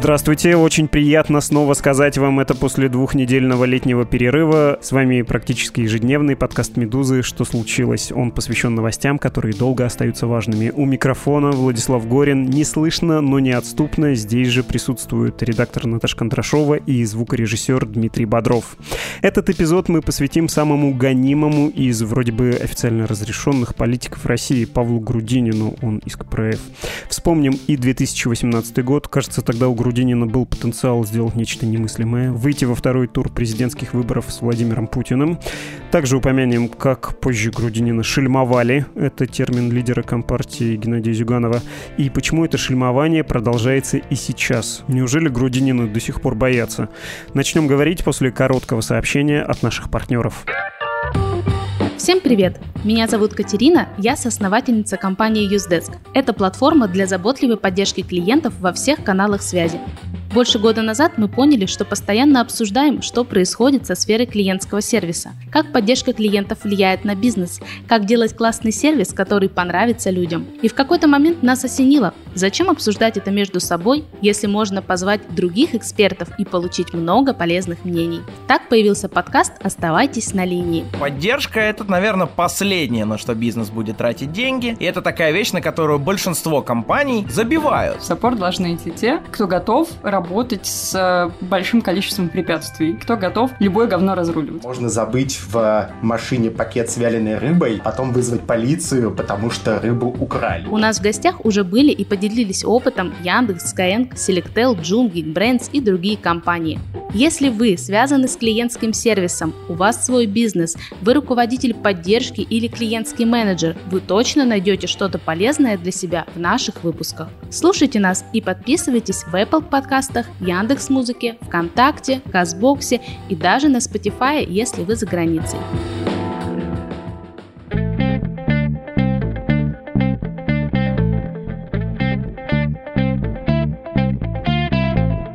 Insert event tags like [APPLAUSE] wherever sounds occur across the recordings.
Здравствуйте, очень приятно снова сказать вам это после двухнедельного летнего перерыва. С вами практически ежедневный подкаст «Медузы. Что случилось?». Он посвящен новостям, которые долго остаются важными. У микрофона Владислав Горин. Не слышно, но неотступно. Здесь же присутствуют редактор Наташа Кондрашова и звукорежиссер Дмитрий Бодров. Этот эпизод мы посвятим самому гонимому из вроде бы официально разрешенных политиков России Павлу Грудинину, он из КПРФ. Вспомним и 2018 год. Кажется, тогда у Грудинина Грудинина был потенциал сделать нечто немыслимое, выйти во второй тур президентских выборов с Владимиром Путиным. Также упомянем, как позже Грудинина шельмовали, это термин лидера Компартии Геннадия Зюганова, и почему это шельмование продолжается и сейчас. Неужели Грудинина до сих пор боятся? Начнем говорить после короткого сообщения от наших партнеров. Всем привет! Меня зовут Катерина, я соосновательница компании UseDesk. Это платформа для заботливой поддержки клиентов во всех каналах связи. Больше года назад мы поняли, что постоянно обсуждаем, что происходит со сферой клиентского сервиса, как поддержка клиентов влияет на бизнес, как делать классный сервис, который понравится людям. И в какой-то момент нас осенило, зачем обсуждать это между собой, если можно позвать других экспертов и получить много полезных мнений. Так появился подкаст «Оставайтесь на линии». Поддержка – это, наверное, последнее, на что бизнес будет тратить деньги. И это такая вещь, на которую большинство компаний забивают. В саппорт должны идти те, кто готов работать работать с э, большим количеством препятствий. Кто готов любое говно разруливать. Можно забыть в машине пакет с вяленой рыбой, потом вызвать полицию, потому что рыбу украли. У нас в гостях уже были и поделились опытом Яндекс, Skyeng, Selectel, Joom, Geekbrands и другие компании. Если вы связаны с клиентским сервисом, у вас свой бизнес, вы руководитель поддержки или клиентский менеджер, вы точно найдете что-то полезное для себя в наших выпусках. Слушайте нас и подписывайтесь в Apple подкастах, Яндекс Музыке, ВКонтакте, Казбоксе и даже на Spotify, если вы за границей.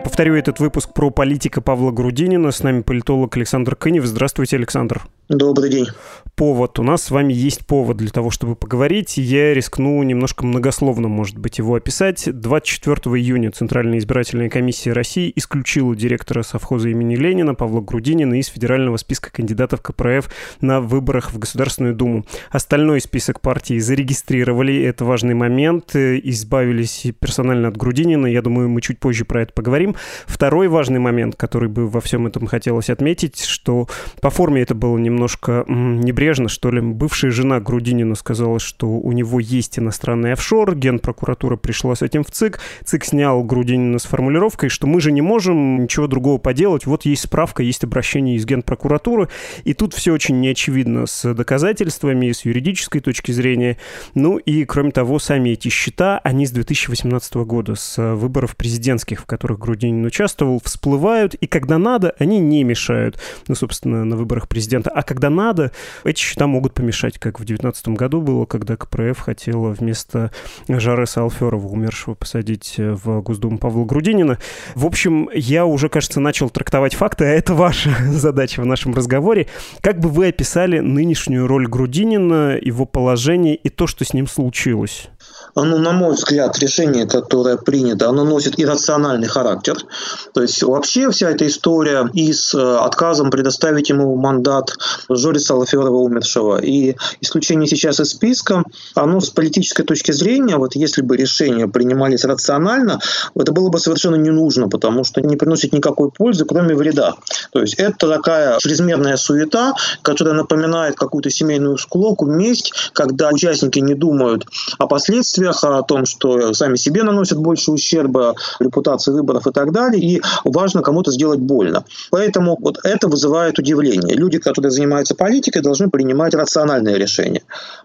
Повторю этот выпуск про политика Павла Грудинина. С нами политолог Александр Кынев. Здравствуйте, Александр. Добрый день. Повод. У нас с вами есть повод для того, чтобы поговорить. Я рискну немножко многословно, может быть, его описать. 24 июня Центральная избирательная комиссия России исключила директора совхоза имени Ленина Павла Грудинина из федерального списка кандидатов КПРФ на выборах в Государственную Думу. Остальной список партий зарегистрировали. Это важный момент. Избавились персонально от Грудинина. Я думаю, мы чуть позже про это поговорим. Второй важный момент, который бы во всем этом хотелось отметить, что по форме это было немного немножко небрежно, что ли. Бывшая жена Грудинина сказала, что у него есть иностранный офшор, генпрокуратура пришла с этим в ЦИК, ЦИК снял Грудинина с формулировкой, что мы же не можем ничего другого поделать, вот есть справка, есть обращение из генпрокуратуры, и тут все очень неочевидно с доказательствами, с юридической точки зрения. Ну и, кроме того, сами эти счета, они с 2018 года, с выборов президентских, в которых Грудинин участвовал, всплывают, и когда надо, они не мешают, ну, собственно, на выборах президента. А когда надо, эти счета могут помешать, как в 2019 году было, когда КПРФ хотела вместо Жареса Алферова, умершего, посадить в Госдуму Павла Грудинина. В общем, я уже, кажется, начал трактовать факты, а это ваша [LAUGHS] задача в нашем разговоре. Как бы вы описали нынешнюю роль Грудинина, его положение и то, что с ним случилось? Ну, на мой взгляд, решение, которое принято, оно носит иррациональный характер. То есть вообще вся эта история и с э, отказом предоставить ему мандат Жориса Алаферова умершего и исключение сейчас из списка, оно с политической точки зрения, вот если бы решения принимались рационально, это было бы совершенно не нужно, потому что не приносит никакой пользы, кроме вреда. То есть это такая чрезмерная суета, которая напоминает какую-то семейную склоку, месть, когда участники не думают о последствиях, условиях, о том, что сами себе наносят больше ущерба, репутации выборов и так далее, и важно кому-то сделать больно. Поэтому вот это вызывает удивление. Люди, которые занимаются политикой, должны принимать рациональные решения.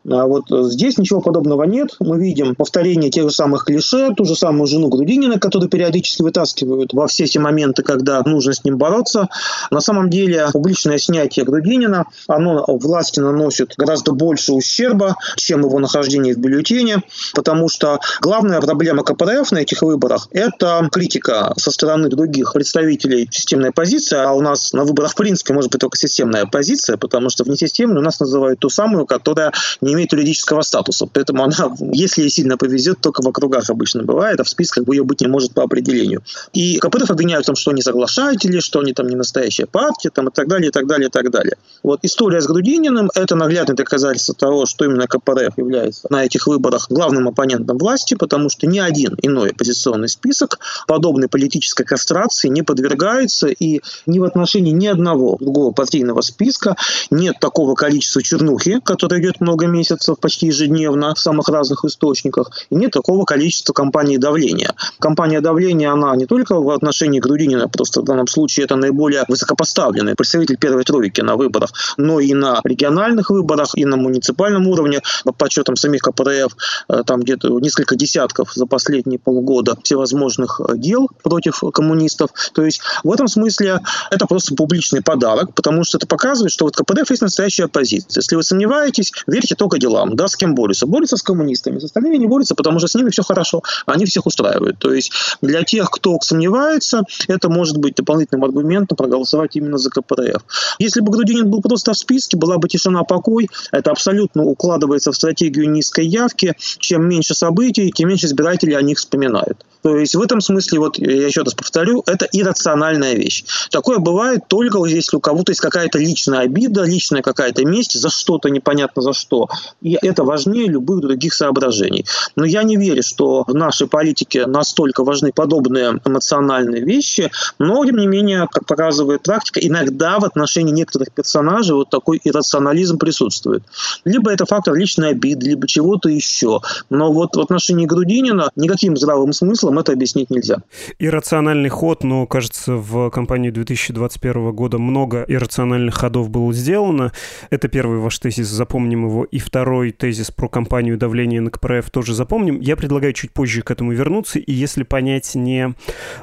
А вот здесь ничего подобного нет. Мы видим повторение тех же самых клише, ту же самую жену Грудинина, которую периодически вытаскивают во все эти моменты, когда нужно с ним бороться. На самом деле публичное снятие Грудинина, оно власти наносит гораздо больше ущерба, чем его нахождение в бюллетене, потому что главная проблема КПРФ на этих выборах – это критика со стороны других представителей системной оппозиции, а у нас на выборах в принципе может быть только системная оппозиция, потому что внесистемной у нас называют ту самую, которая не имеет юридического статуса. Поэтому она, если ей сильно повезет, только в округах обычно бывает, а в списках ее быть не может по определению. И КПРФ обвиняют в том, что они соглашатели, что они там не настоящая партия, там, и так далее, и так далее, и так далее. Вот история с Грудининым – это наглядное доказательство того, что именно КПРФ является на этих выборах главным оппонентом власти, потому что ни один иной оппозиционный список подобной политической кастрации не подвергается, и ни в отношении ни одного другого партийного списка нет такого количества чернухи, которое идет много месяцев, почти ежедневно, в самых разных источниках, и нет такого количества кампаний давления. Кампания давления, она не только в отношении Грудинина, просто в данном случае это наиболее высокопоставленный представитель первой тройки на выборах, но и на региональных выборах, и на муниципальном уровне, по подсчетам самих КПРФ, э, там где-то несколько десятков за последние полгода всевозможных э, дел против коммунистов. То есть в этом смысле это просто публичный подарок, потому что это показывает, что вот КПРФ есть настоящая оппозиция. Если вы сомневаетесь, верьте только делам. Да, с кем борются? Борются с коммунистами. С остальными не борются, потому что с ними все хорошо. Они всех устраивают. То есть для тех, кто сомневается, это может быть дополнительным аргументом проголосовать именно за КПРФ. Если бы Грудинин был просто в списке, была бы тишина, покой. Это абсолютно укладывается в стратегию низкой явки. Чем меньше событий, тем меньше избирателей о них вспоминают. То есть в этом смысле, вот я еще раз повторю, это иррациональная вещь. Такое бывает только если у кого-то есть какая-то личная обида, личная какая-то месть за что-то, непонятно за что. И это важнее любых других соображений. Но я не верю, что в нашей политике настолько важны подобные эмоциональные вещи, но, тем не менее, как показывает практика, иногда в отношении некоторых персонажей вот такой иррационализм присутствует. Либо это фактор личной обиды, либо чего-то еще. Но вот в отношении Грудинина никаким здравым смыслом это объяснить нельзя. Иррациональный ход, но, кажется, в кампании 2021 года много иррациональных ходов было сделано. Это первый ваш тезис, запомним его. И второй тезис про кампанию давления на КПРФ тоже запомним. Я предлагаю чуть позже к этому вернуться. И если понять не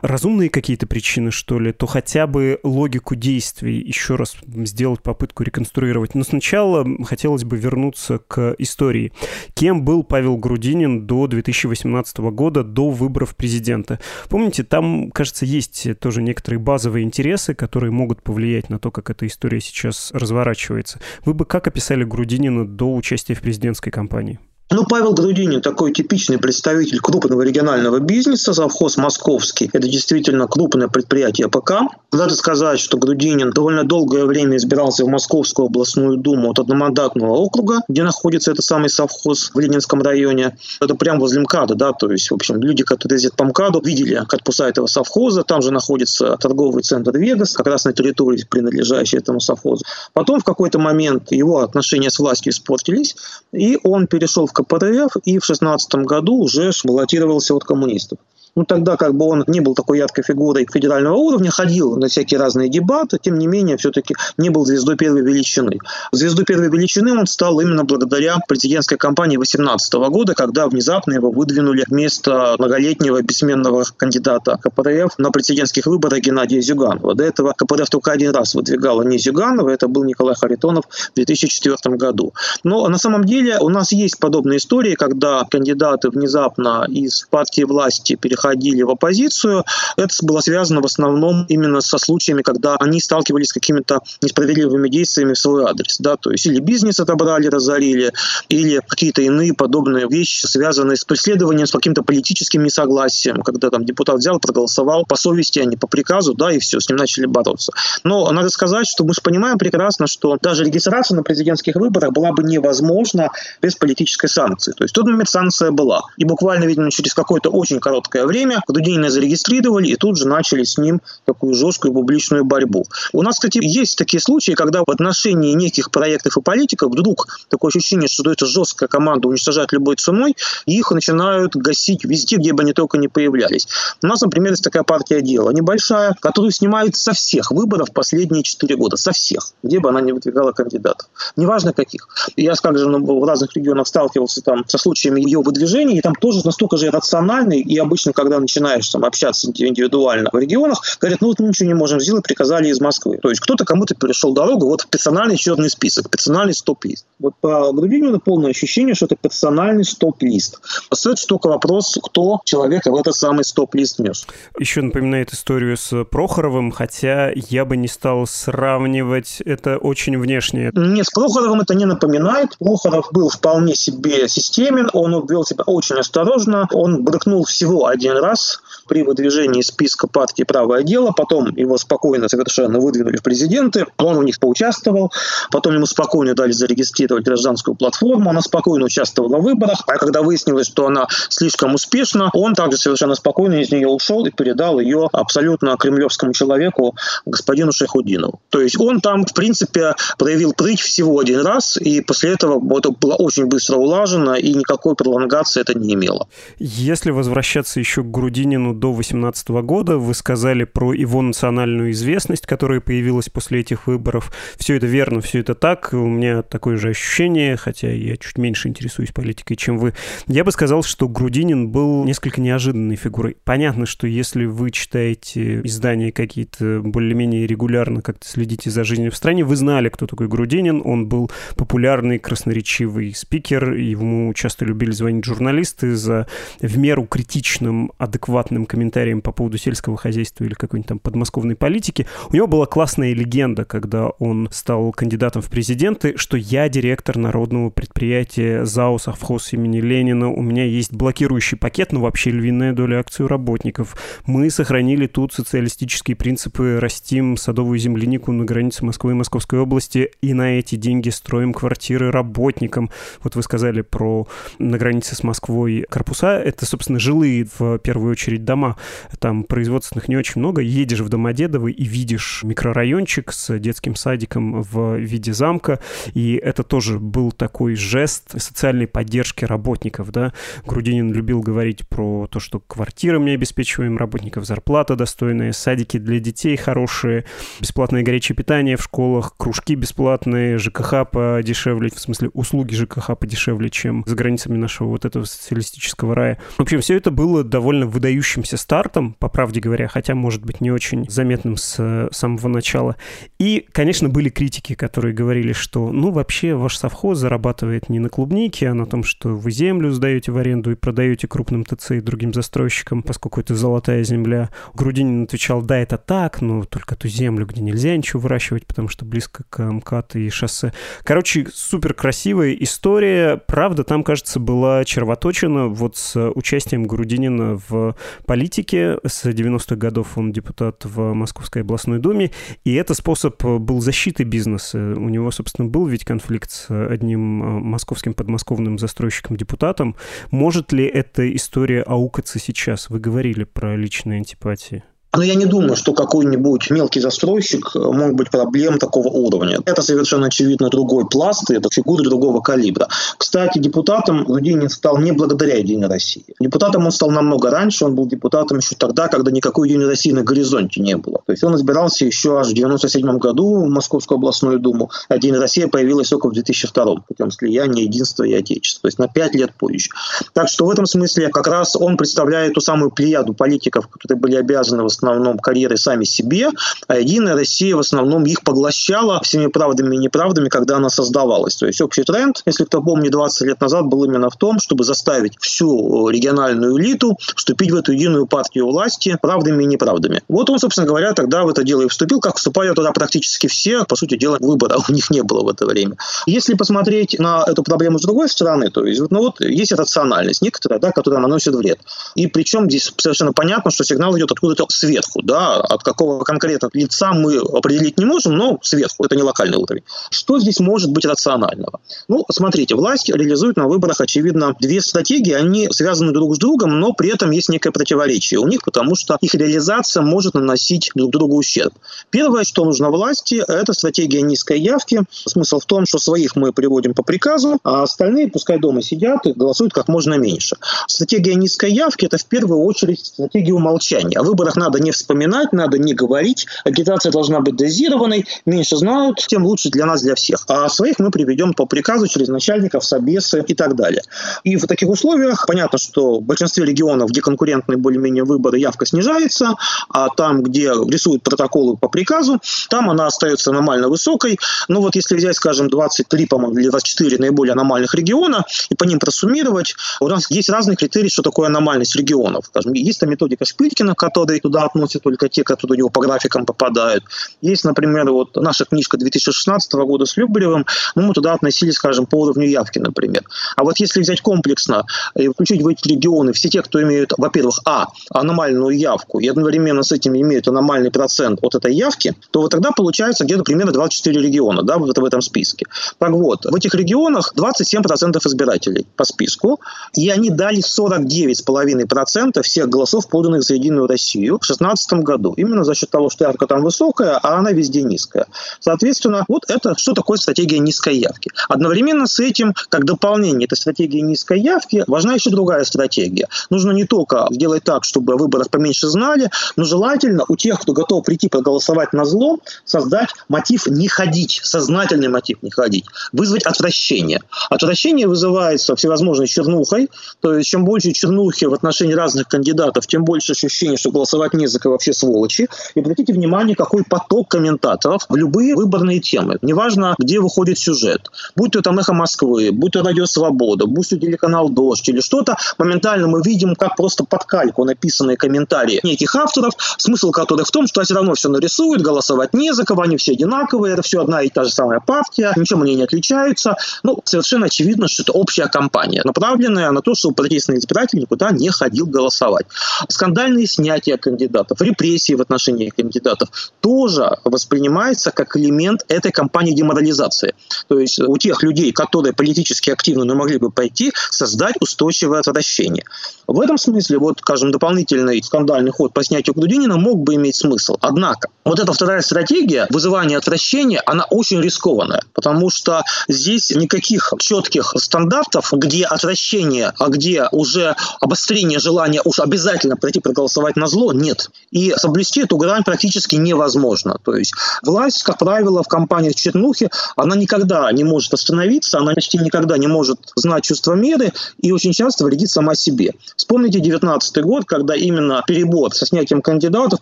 разумные какие-то причины, что ли, то хотя бы логику действий еще раз сделать попытку реконструировать. Но сначала хотелось бы вернуться к истории. Кем был Павел Грудинин до 2018 года, до выборов президента? Помните, там, кажется, есть тоже некоторые базовые интересы, которые могут повлиять на то, как эта история сейчас разворачивается. Вы бы как описали Грудинина до участия в президентской кампании? Ну, Павел Грудинин такой типичный представитель крупного регионального бизнеса, совхоз московский. Это действительно крупное предприятие ПК. Надо сказать, что Грудинин довольно долгое время избирался в Московскую областную думу от одномандатного округа, где находится этот самый совхоз в Ленинском районе. Это прямо возле МКАДа, да, то есть, в общем, люди, которые ездят по МКАДу, видели корпуса этого совхоза. Там же находится торговый центр Вегас, как раз на территории, принадлежащей этому совхозу. Потом в какой-то момент его отношения с властью испортились, и он перешел в КПРФ и в 2016 году уже баллотировался от коммунистов. Ну, тогда как бы он не был такой яркой фигурой федерального уровня, ходил на всякие разные дебаты, тем не менее, все-таки не был звездой первой величины. Звездой первой величины он стал именно благодаря президентской кампании 2018 года, когда внезапно его выдвинули вместо многолетнего бессменного кандидата КПРФ на президентских выборах Геннадия Зюганова. До этого КПРФ только один раз выдвигала не Зюганова, это был Николай Харитонов в 2004 году. Но на самом деле у нас есть подобные истории, когда кандидаты внезапно из партии власти переходили переходили в оппозицию, это было связано в основном именно со случаями, когда они сталкивались с какими-то несправедливыми действиями в свой адрес. Да? То есть или бизнес отобрали, разорили, или какие-то иные подобные вещи, связанные с преследованием, с каким-то политическим несогласием, когда там депутат взял, проголосовал по совести, а не по приказу, да, и все, с ним начали бороться. Но надо сказать, что мы же понимаем прекрасно, что даже регистрация на президентских выборах была бы невозможна без политической санкции. То есть тот момент санкция была. И буквально, видимо, через какое-то очень короткое время время Грудинина зарегистрировали и тут же начали с ним такую жесткую публичную борьбу. У нас, кстати, есть такие случаи, когда в отношении неких проектов и политиков вдруг такое ощущение, что это жесткая команда уничтожает любой ценой, и их начинают гасить везде, где бы они только не появлялись. У нас, например, есть такая партия «Дело» небольшая, которую снимают со всех выборов последние четыре года, со всех, где бы она не выдвигала кандидатов. Неважно каких. Я, скажем, в разных регионах сталкивался там со случаями ее выдвижения, и там тоже настолько же рациональный, и обычно, когда начинаешь там, общаться индивидуально в регионах, говорят, ну вот мы ничего не можем сделать, приказали из Москвы. То есть кто-то кому-то перешел дорогу, вот персональный черный список, персональный стоп-лист. Вот по Грудинину полное ощущение, что это персональный стоп-лист. Остается только вопрос, кто человека в этот самый стоп-лист внес. Еще напоминает историю с Прохоровым, хотя я бы не стал сравнивать, это очень внешнее. Нет, с Прохоровым это не напоминает. Прохоров был вполне себе системен, он вел себя очень осторожно, он брыкнул всего один раз при выдвижении списка партии «Правое дело», потом его спокойно совершенно выдвинули в президенты, он у них поучаствовал, потом ему спокойно дали зарегистрировать гражданскую платформу, она спокойно участвовала в выборах, а когда выяснилось, что она слишком успешна, он также совершенно спокойно из нее ушел и передал ее абсолютно кремлевскому человеку, господину Шейхудинову. То есть он там, в принципе, проявил прыть всего один раз, и после этого это было очень быстро улажено, и никакой пролонгации это не имело. Если возвращаться еще к Грудинину до 2018 года, вы сказали про его национальную известность, которая появилась после этих выборов. Все это верно, все это так. У меня такое же ощущение, хотя я чуть меньше интересуюсь политикой, чем вы. Я бы сказал, что Грудинин был несколько неожиданной фигурой. Понятно, что если вы читаете издания какие-то более-менее регулярно, как-то следите за жизнью в стране, вы знали, кто такой Грудинин. Он был популярный, красноречивый спикер, ему часто любили звонить журналисты за в меру критичным, адекватным комментарием по поводу сельского хозяйства или какой-нибудь там подмосковной политики. У него была классная легенда, когда он стал кандидатом в президенты, что я директор народного предприятия ЗАО «Совхоз» имени Ленина, у меня есть блокирующий пакет, но вообще львиная доля акций у работников. Мы сохранили тут социалистические принципы, растим садовую землянику на границе Москвы и Московской области, и на эти деньги строим квартиры работникам. Вот вы сказали про на границе с Москвой корпуса. Это, собственно, жилые в первую очередь дома дома, там производственных не очень много, едешь в Домодедово и видишь микрорайончик с детским садиком в виде замка, и это тоже был такой жест социальной поддержки работников, да. Грудинин любил говорить про то, что квартиры мы обеспечиваем работников, зарплата достойная, садики для детей хорошие, бесплатное горячее питание в школах, кружки бесплатные, ЖКХ подешевле, в смысле услуги ЖКХ подешевле, чем за границами нашего вот этого социалистического рая. В общем, все это было довольно выдающимся стартом, по правде говоря, хотя, может быть, не очень заметным с э, самого начала. И, конечно, были критики, которые говорили, что, ну, вообще, ваш совхоз зарабатывает не на клубнике, а на том, что вы землю сдаете в аренду и продаете крупным ТЦ и другим застройщикам, поскольку это золотая земля. Грудинин отвечал, да, это так, но только ту землю, где нельзя ничего выращивать, потому что близко к МКАД и шоссе. Короче, супер красивая история. Правда, там, кажется, была червоточина вот с участием Грудинина в политике. С 90-х годов он депутат в Московской областной думе. И это способ был защиты бизнеса. У него, собственно, был ведь конфликт с одним э, московским подмосковным застройщиком-депутатом. Может ли эта история аукаться сейчас? Вы говорили про личные антипатии. Но я не думаю, что какой-нибудь мелкий застройщик э, мог быть проблем такого уровня. Это совершенно очевидно другой пласт, это фигуры другого калибра. Кстати, депутатом Грудинин стал не благодаря Единой России. Депутатом он стал намного раньше, он был депутатом еще тогда, когда никакой Единой России на горизонте не было. То есть он избирался еще аж в 97 году в Московскую областную думу, а Единая Россия появилась только в 2002 путем слияния единства и отечества, то есть на пять лет позже. Так что в этом смысле как раз он представляет ту самую плеяду политиков, которые были обязаны в основном карьеры сами себе, а Единая Россия в основном их поглощала всеми правдами и неправдами, когда она создавалась. То есть общий тренд, если кто помнит, 20 лет назад был именно в том, чтобы заставить всю региональную элиту вступить в эту единую партию власти правдами и неправдами. Вот он, собственно говоря, тогда в это дело и вступил, как вступали туда практически все. По сути дела, выбора [LAUGHS] у них не было в это время. Если посмотреть на эту проблему с другой стороны, то есть, ну вот есть рациональность некоторая, да, которая наносит вред. И причем здесь совершенно понятно, что сигнал идет откуда-то сверху сверху, да, от какого конкретно лица мы определить не можем, но сверху, это не локальный уровень. Что здесь может быть рационального? Ну, смотрите, власть реализует на выборах, очевидно, две стратегии, они связаны друг с другом, но при этом есть некое противоречие у них, потому что их реализация может наносить друг другу ущерб. Первое, что нужно власти, это стратегия низкой явки. Смысл в том, что своих мы приводим по приказу, а остальные пускай дома сидят и голосуют как можно меньше. Стратегия низкой явки – это в первую очередь стратегия умолчания. О выборах надо не вспоминать, надо не говорить. Агитация должна быть дозированной. Меньше знают, тем лучше для нас, для всех. А своих мы приведем по приказу через начальников, собесы и так далее. И в таких условиях понятно, что в большинстве регионов, где конкурентные более-менее выборы, явка снижается, а там, где рисуют протоколы по приказу, там она остается аномально высокой. Ну вот если взять, скажем, 23, по-моему, или 24 наиболее аномальных региона и по ним просуммировать, у нас есть разные критерии, что такое аномальность регионов. Скажем, есть там методика Шпилькина, который туда относят только те, которые у него по графикам попадают. Есть, например, вот наша книжка 2016 года с Любаревым, ну, мы туда относились, скажем, по уровню явки, например. А вот если взять комплексно и включить в эти регионы все те, кто имеют, во-первых, а, аномальную явку, и одновременно с этим имеют аномальный процент от этой явки, то вот тогда получается где-то примерно 24 региона да, в, в этом списке. Так вот, в этих регионах 27% избирателей по списку, и они дали 49,5% всех голосов, поданных за Единую Россию в 2016 году. Именно за счет того, что явка там высокая, а она везде низкая. Соответственно, вот это что такое стратегия низкой явки. Одновременно с этим, как дополнение этой стратегии низкой явки, важна еще другая стратегия. Нужно не только сделать так, чтобы о выборах поменьше знали, но желательно у тех, кто готов прийти проголосовать на зло, создать мотив не ходить, сознательный мотив не ходить, вызвать отвращение. Отвращение вызывается всевозможной чернухой, то есть чем больше чернухи в отношении разных кандидатов, тем больше ощущение, что голосовать не кого вообще сволочи. И обратите внимание, какой поток комментаторов в любые выборные темы. Неважно, где выходит сюжет. Будь то там «Эхо Москвы», будь то «Радио Свобода», будь то телеканал «Дождь» или что-то, моментально мы видим, как просто под кальку написанные комментарии неких авторов, смысл которых в том, что все равно все нарисуют, голосовать не за кого, они все одинаковые, это все одна и та же самая партия, ничем они не отличаются. Ну, совершенно очевидно, что это общая кампания, направленная на то, чтобы протестный избиратель никуда не ходил голосовать. Скандальные снятия кандидатов, репрессии в отношении кандидатов тоже воспринимается как элемент этой кампании деморализации. То есть у тех людей, которые политически активны, но могли бы пойти, создать устойчивое отвращение. В этом смысле, вот, скажем, дополнительный скандальный ход по снятию Грудинина мог бы иметь смысл. Однако, вот эта вторая стратегия вызывания отвращения, она очень рискованная, потому что здесь никаких четких стандартов, где отвращение, а где уже обострение желания уж обязательно пройти проголосовать на зло, нет. И соблюсти эту грань практически невозможно. То есть власть, как правило, в компаниях чернухи, она никогда не может остановиться, она почти никогда не может знать чувство меры и очень часто вредит сама себе. Вспомните 19 год, когда именно перебор со снятием кандидатов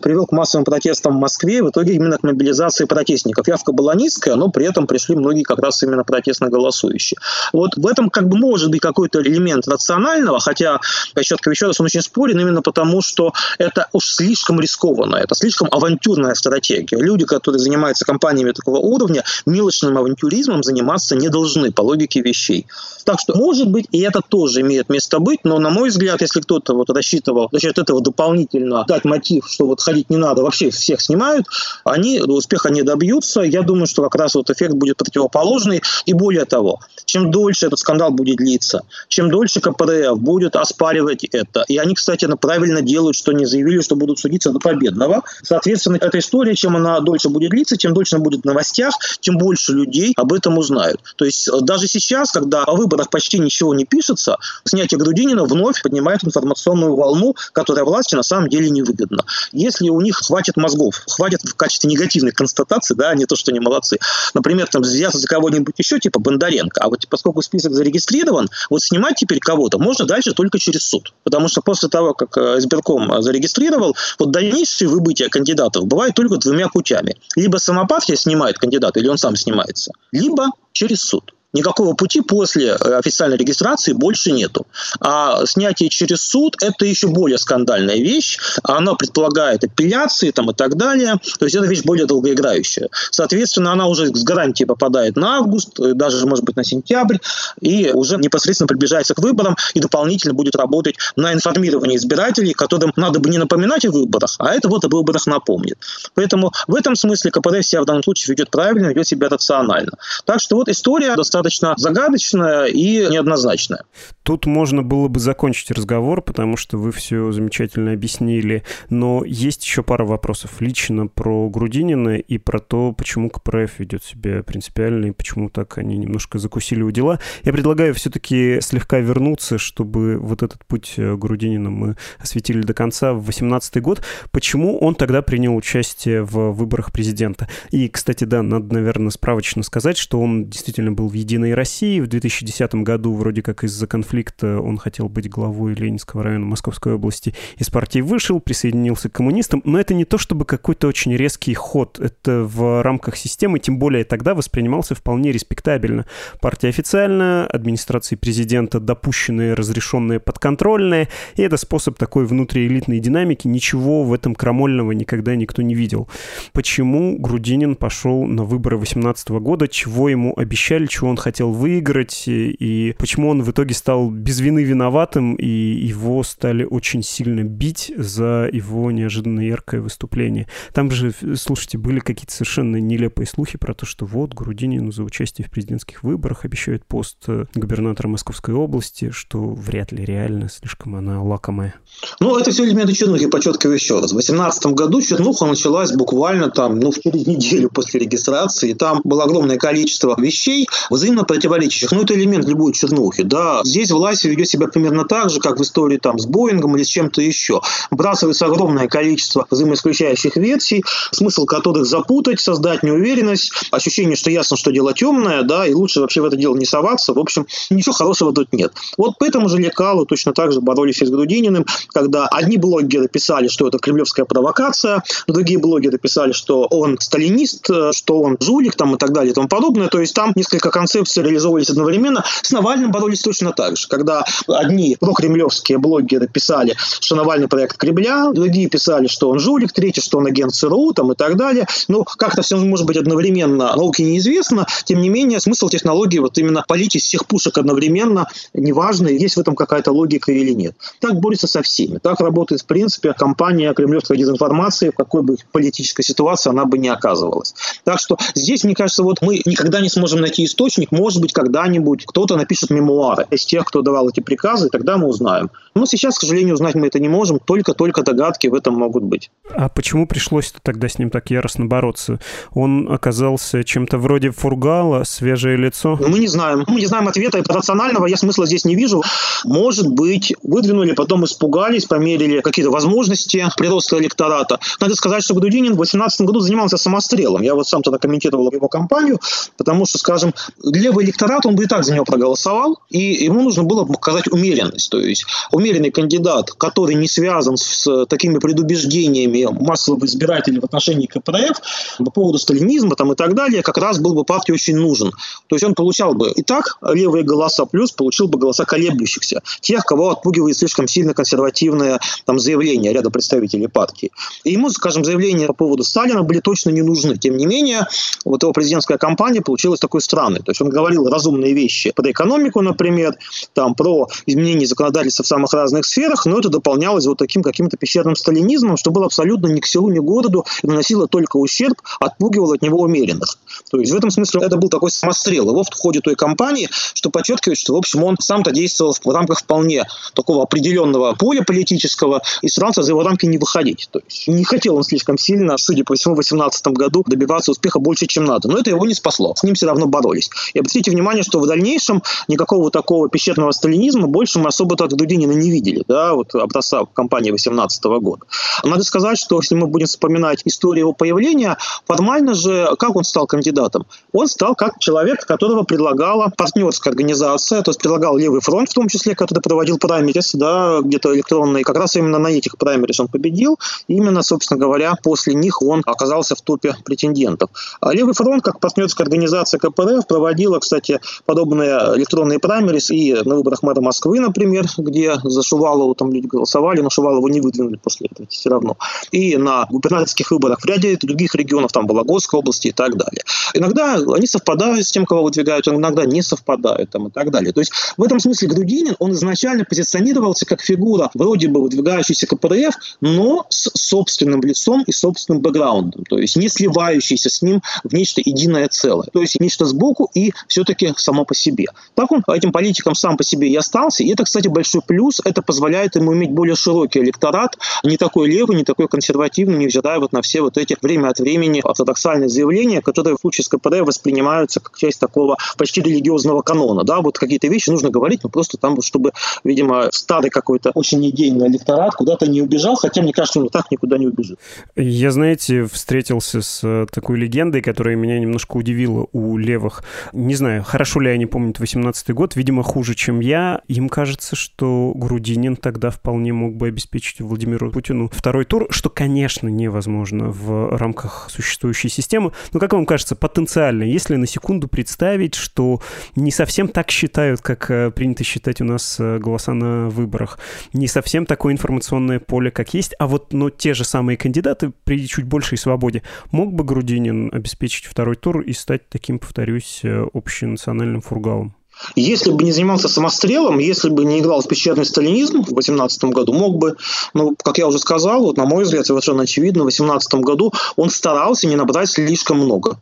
привел к массовым протестам в Москве, в итоге именно к мобилизации протестников. Явка была низкая, но при этом пришли многие как раз именно протестно голосующие. Вот в этом как бы может быть какой-то элемент рационального, хотя, еще еще раз, он очень спорен именно потому, что это уж слишком рискованно, это слишком авантюрная стратегия. Люди, которые занимаются компаниями такого уровня, мелочным авантюризмом заниматься не должны по логике вещей. Так что, может быть, и это тоже имеет место быть, но, на мой взгляд, если кто-то вот рассчитывал за счет этого дополнительно дать мотив, что вот ходить не надо, вообще всех снимают, они успеха не добьются. Я думаю, что как раз вот эффект будет противоположный. И более того, чем дольше этот скандал будет длиться, чем дольше КПРФ будет оспаривать это, и они, кстати, правильно делают, что не заявили, что будут судиться до победного. Соответственно, эта история, чем она дольше будет длиться, тем дольше она будет в новостях, тем больше людей об этом узнают. То есть э, даже сейчас, когда о выборах почти ничего не пишется, снятие Грудинина вновь поднимает информационную волну, которая власти на самом деле невыгодна. Если у них хватит мозгов, хватит в качестве негативной констатации, да, не то, что они молодцы, например, там взяться за кого-нибудь еще, типа Бондаренко, а вот поскольку список зарегистрирован, вот снимать теперь кого-то можно дальше только через суд. Потому что после того, как э, избирком зарегистрировал, вот дальнейшее выбытие кандидатов бывает только двумя путями. Либо сама партия снимает кандидата, или он сам снимается, либо через суд. Никакого пути после официальной регистрации больше нету. А снятие через суд – это еще более скандальная вещь. Она предполагает апелляции там, и так далее. То есть это вещь более долгоиграющая. Соответственно, она уже с гарантией попадает на август, даже, может быть, на сентябрь, и уже непосредственно приближается к выборам и дополнительно будет работать на информирование избирателей, которым надо бы не напоминать о выборах, а это вот о выборах напомнит. Поэтому в этом смысле КПРФ себя в данном случае ведет правильно, ведет себя рационально. Так что вот история достаточно загадочная и неоднозначная. Тут можно было бы закончить разговор, потому что вы все замечательно объяснили, но есть еще пара вопросов лично про Грудинина и про то, почему КПРФ ведет себя принципиально и почему так они немножко закусили у дела. Я предлагаю все-таки слегка вернуться, чтобы вот этот путь э, Грудинина мы осветили до конца в 2018 год. Почему он тогда принял участие в выборах президента? И, кстати, да, надо, наверное, справочно сказать, что он действительно был в «Единой России». В 2010 году вроде как из-за конфликта он хотел быть главой Ленинского района Московской области. Из партии вышел, присоединился к коммунистам. Но это не то чтобы какой-то очень резкий ход. Это в рамках системы, тем более тогда воспринимался вполне респектабельно. Партия официально, администрации президента допущенные, разрешенные, подконтрольные. И это способ такой внутриэлитной динамики. Ничего в этом крамольного никогда никто не видел. Почему Грудинин пошел на выборы 2018 года? Чего ему обещали, чего он хотел выиграть? И почему он в итоге стал без вины виноватым, и его стали очень сильно бить за его неожиданно яркое выступление? Там же, слушайте, были какие-то совершенно нелепые слухи про то, что вот Грудинину за участие в президентских выборах обещают пост э, губернатора Московской области, что вряд ли реально, слишком она лакомая. Ну, это все элементы чернухи, подчеркиваю еще раз. В 2018 году чернуха началась буквально там, ну, через неделю после регистрации. Там было огромное количество вещей, взаимно противоречащих. Ну, это элемент любой чернухи, да. Здесь власть ведет себя примерно так же, как в истории там с Боингом или с чем-то еще. Вбрасывается огромное количество взаимоисключающих версий, смысл которых запутать, создать неуверенность, ощущение, что ясно, что дело темное, да, и лучше вообще в это дело не соваться. В общем, ничего хорошего тут нет. Вот по этому же лекалу точно так же боролись и с Грудининым, когда одни блогеры писали, что это кремлевская провокация, другие блогеры писали, что он сталинист, что он жулик там, и так далее и тому подобное. То есть там несколько концепций реализовывались одновременно. С Навальным боролись точно так же, когда одни прокремлевские блогеры писали, что Навальный проект Кремля, другие писали, что он жулик, третьи, что он агент ЦРУ там, и так далее. Ну, как-то все может быть одновременно, науке неизвестно. Тем не менее, смысл технологии вот именно полить из всех пушек одновременно, неважно, есть в этом какая-то логика или нет. Так борется со всеми. Так работает, в принципе, компания кремлевской дезинформации, в какой бы политической ситуации она бы не оказывалась. Так что здесь, мне кажется, вот мы никогда не сможем найти источник. Может быть, когда-нибудь кто-то напишет мемуары из тех, кто давал эти приказы, и тогда мы узнаем. Но сейчас, к сожалению, узнать мы это не можем. Только-только догадки в этом могут быть. А почему пришлось тогда с ним так яростно бороться? Он оказался чем-то вроде фургала, свежее лицо? Мы не знаем. Мы не знаем ответа. Рационального я смысла здесь не вижу. Может быть, выдвинули, потом испугались, померили какие-то возможности прироста электората. Надо сказать, что Грудинин в 2018 году занимался самострелом. Я вот сам тогда комментировал его кампанию, потому что, скажем, левый электорат, он бы и так за него проголосовал, и ему нужно было показать умеренность. То есть умеренный кандидат, который не связан с такими предубеждениями массовых избирателей в отношении КПРФ по поводу сталинизма там, и так далее, как раз был бы партии очень нужен. То есть он получал бы и так левые голоса, плюс получил бы голоса колеблющихся, тех, кого отпугивает слишком сильно консервативное там, заявление ряда представителей партии. И ему, скажем, заявления по поводу Сталина были точно не нужны. Тем не менее, вот его президентская кампания получилась такой странной. То есть он говорил разумные вещи про экономику, например, там, про изменение законодательства в самых разных сферах, но это дополнялось вот таким каким-то пещерным сталинизмом, что было абсолютно ни к селу, ни к городу, и наносило только ущерб, отпугивало от него умеренных. То есть в этом смысле это был такой самострел его в ходе той кампании, что подчеркивает, что, в общем, он сам-то действовал в рамках вполне такого определенного поля политического и старался за его рамки не выходить. То есть не хотел он слишком сильно, судя по всему, в 2018 году добиваться успеха больше, чем надо. Но это его не спасло. С ним все равно боролись. И обратите внимание, что в дальнейшем никакого такого пещерного сталинизма больше мы особо от Дудинина не видели, да, вот образца кампании 2018 года. Надо сказать, что если мы будем вспоминать историю его появления, формально же, как он стал кандидатом? Он стал как человек, которого предлагала партнерская организация, то есть предлагал Левый фронт, в том числе, который проводил праймерис, да, где-то электронные, как раз именно на этих праймерис он победил, именно, собственно говоря, после них он оказался в топе претендентов. А Левый фронт, как партнерская организация КПРФ, проводил проходила, кстати, подобные электронные праймерис и на выборах мэра Москвы, например, где за Шувалову там люди голосовали, но Шувалову не выдвинули после этого все равно. И на губернаторских выборах в ряде других регионов, там Вологодской области и так далее. Иногда они совпадают с тем, кого выдвигают, иногда не совпадают там, и так далее. То есть в этом смысле Грудинин, он изначально позиционировался как фигура, вроде бы выдвигающийся КПРФ, но с собственным лицом и собственным бэкграундом, то есть не сливающийся с ним в нечто единое целое. То есть нечто сбоку и все-таки само по себе. Так он этим политиком сам по себе и остался. И это, кстати, большой плюс. Это позволяет ему иметь более широкий электорат, не такой левый, не такой консервативный, невзирая вот на все вот эти время от времени ортодоксальные заявления, которые в случае с КПД воспринимаются как часть такого почти религиозного канона. Да, вот какие-то вещи нужно говорить, но просто там, чтобы, видимо, старый какой-то очень идейный электорат куда-то не убежал, хотя мне кажется, он так никуда не убежит. Я, знаете, встретился с э, такой легендой, которая меня немножко удивила у левых. Не знаю, хорошо ли они помнят 18 год, видимо, хуже, чем я. Им кажется, что Грудинин тогда вполне мог бы обеспечить Владимиру Путину второй тур, что, конечно, невозможно в рамках существующей системы. Но, как вам кажется, потенциально, если на секунду представить, что не совсем так считают, как э, принято считать у нас э, голоса на выборах, не совсем такое информационное поле, как есть, а вот но те же самые кандидаты при чуть большей свободе, мог бы Грудинин обеспечить второй тур и стать таким, повторюсь, э, общенациональным фургалом? Если бы не занимался самострелом, если бы не играл в пещерный сталинизм в 2018 году, мог бы, ну, как я уже сказал, вот на мой взгляд, совершенно очевидно, в 2018 году он старался не набрать слишком много.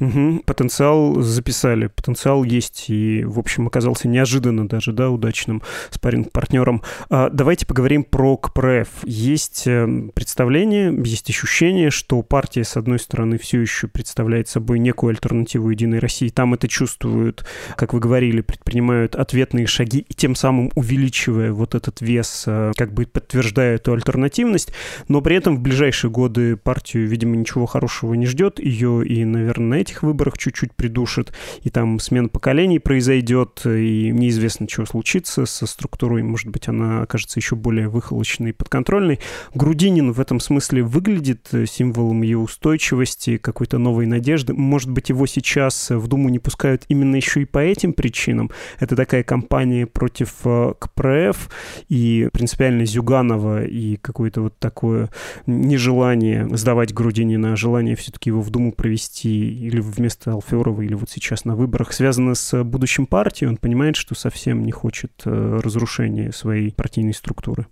Угу. Потенциал записали, потенциал есть и, в общем, оказался неожиданно даже, да, удачным спарринг-партнером. А, давайте поговорим про КПРФ. Есть э, представление, есть ощущение, что партия, с одной стороны, все еще представляет собой некую альтернативу Единой России. Там это чувствуют, как вы говорили, предпринимают ответные шаги и тем самым увеличивая вот этот вес, э, как бы подтверждая эту альтернативность. Но при этом в ближайшие годы партию, видимо, ничего хорошего не ждет. Ее и, наверное, этих выборах чуть-чуть придушит, и там смена поколений произойдет, и неизвестно, что случится со структурой, может быть, она окажется еще более выхолощенной и подконтрольной. Грудинин в этом смысле выглядит символом ее устойчивости, какой-то новой надежды. Может быть, его сейчас в Думу не пускают именно еще и по этим причинам. Это такая кампания против э, КПРФ и принципиально Зюганова и какое-то вот такое нежелание сдавать Грудинина, а желание все-таки его в Думу провести или вместо Алферова, или вот сейчас на выборах, связано с будущим партии, он понимает, что совсем не хочет э, разрушения своей партийной структуры.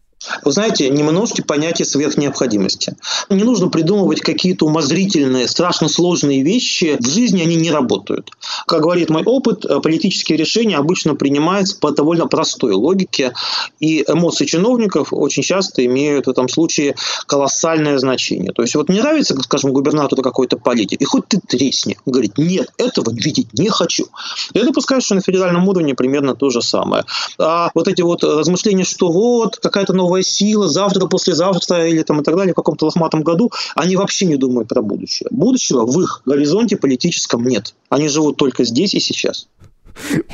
Вы знаете, не множьте понятие сверхнеобходимости. Не нужно придумывать какие-то умозрительные, страшно сложные вещи. В жизни они не работают. Как говорит мой опыт, э, политические решения обычно принимаются по довольно простой логике, и эмоции чиновников очень часто имеют в этом случае колоссальное значение. То есть вот мне нравится, скажем, губернатору какой-то политик, и хоть ты тресни, говорит, нет, этого видеть не хочу. Я допускаю, что на федеральном уровне примерно то же самое. А вот эти вот размышления, что вот какая-то новая новая сила, завтра, послезавтра или там и так далее, в каком-то лохматом году, они вообще не думают про будущее. Будущего в их горизонте политическом нет. Они живут только здесь и сейчас.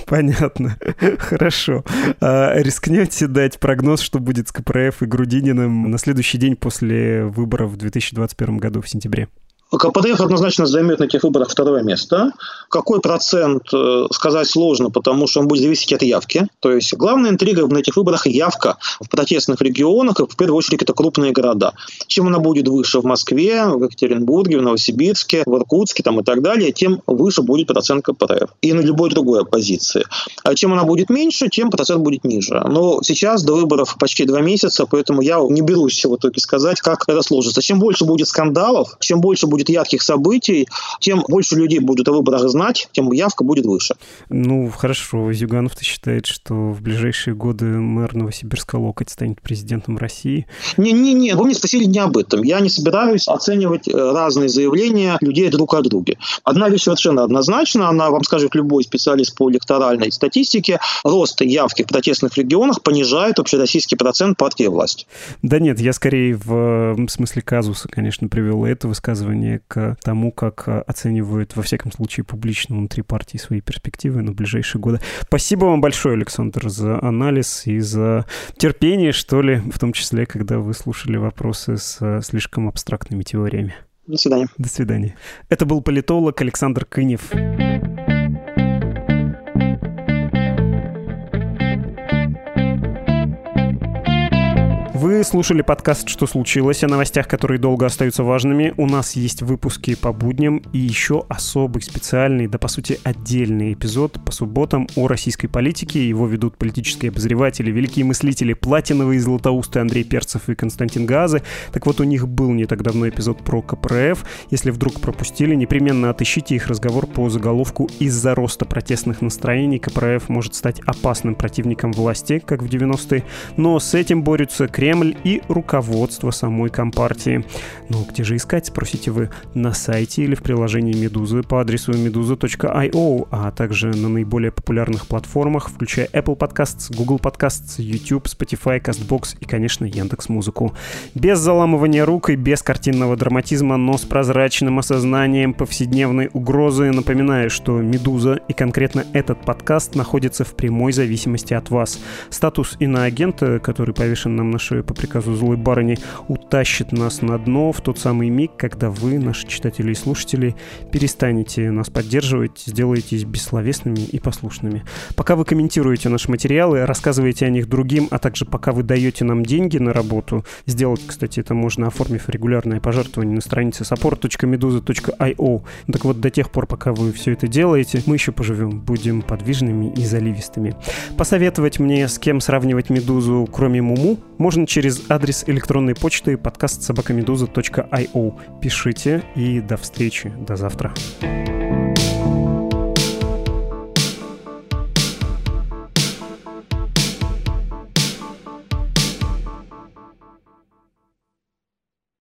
Понятно. [LAUGHS] Хорошо. А, рискнете дать прогноз, что будет с КПРФ и Грудининым на следующий день после выборов в 2021 году в сентябре? КПДФ однозначно займет на этих выборах второе место. Какой процент, э, сказать сложно, потому что он будет зависеть от явки. То есть главная интрига на этих выборах – явка в протестных регионах, и в первую очередь это крупные города. Чем она будет выше в Москве, в Екатеринбурге, в Новосибирске, в Иркутске там, и так далее, тем выше будет процент КПРФ. И на любой другой оппозиции. А чем она будет меньше, тем процент будет ниже. Но сейчас до выборов почти два месяца, поэтому я не берусь в итоге сказать, как это сложится. Чем больше будет скандалов, чем больше будет будет ярких событий, тем больше людей будут о выборах знать, тем явка будет выше. Ну, хорошо. Зюганов-то считает, что в ближайшие годы мэр Новосибирска Локоть станет президентом России. Не-не-не, вы мне спросили не об этом. Я не собираюсь оценивать э, разные заявления людей друг о друге. Одна вещь совершенно однозначна, она вам скажет любой специалист по электоральной статистике, рост явки в протестных регионах понижает общероссийский процент партии власти. Да нет, я скорее в смысле казуса, конечно, привел это высказывание к тому, как э, оценивают, во всяком случае, публично внутри партии свои перспективы на ближайшие годы. Спасибо вам большое, Александр, за анализ и за терпение, что ли, в том числе, когда вы слушали вопросы с э, слишком абстрактными теориями. До свидания. До свидания. Это был политолог Александр Кынев. Слушали подкаст «Что случилось?» о новостях, которые долго остаются важными. У нас есть выпуски по будням и еще особый специальный, да по сути отдельный эпизод по субботам о российской политике. Его ведут политические обозреватели, великие мыслители Платиновый и Златоусты Андрей Перцев и Константин Газы. Так вот, у них был не так давно эпизод про КПРФ. Если вдруг пропустили, непременно отыщите их разговор по заголовку «Из-за роста протестных настроений КПРФ может стать опасным противником власти, как в 90-е, но с этим борются Кремль и руководство самой Компартии. Ну, где же искать, спросите вы, на сайте или в приложении Медузы по адресу meduza.io, а также на наиболее популярных платформах, включая Apple Podcasts, Google Podcasts, YouTube, Spotify, CastBox и, конечно, Яндекс Музыку. Без заламывания рук и без картинного драматизма, но с прозрачным осознанием повседневной угрозы напоминаю, что «Медуза» и конкретно этот подкаст находится в прямой зависимости от вас. Статус иноагента, который повешен нам на шею по приказу злой барыни, утащит нас на дно в тот самый миг, когда вы, наши читатели и слушатели, перестанете нас поддерживать, сделаетесь бессловесными и послушными. Пока вы комментируете наши материалы, рассказываете о них другим, а также пока вы даете нам деньги на работу, сделать, кстати, это можно, оформив регулярное пожертвование на странице support.meduza.io. Так вот, до тех пор, пока вы все это делаете, мы еще поживем, будем подвижными и заливистыми. Посоветовать мне, с кем сравнивать Медузу, кроме Муму, можно через адрес электронной почты подкаст собакамедуза.io. Пишите и до встречи, до завтра. thank you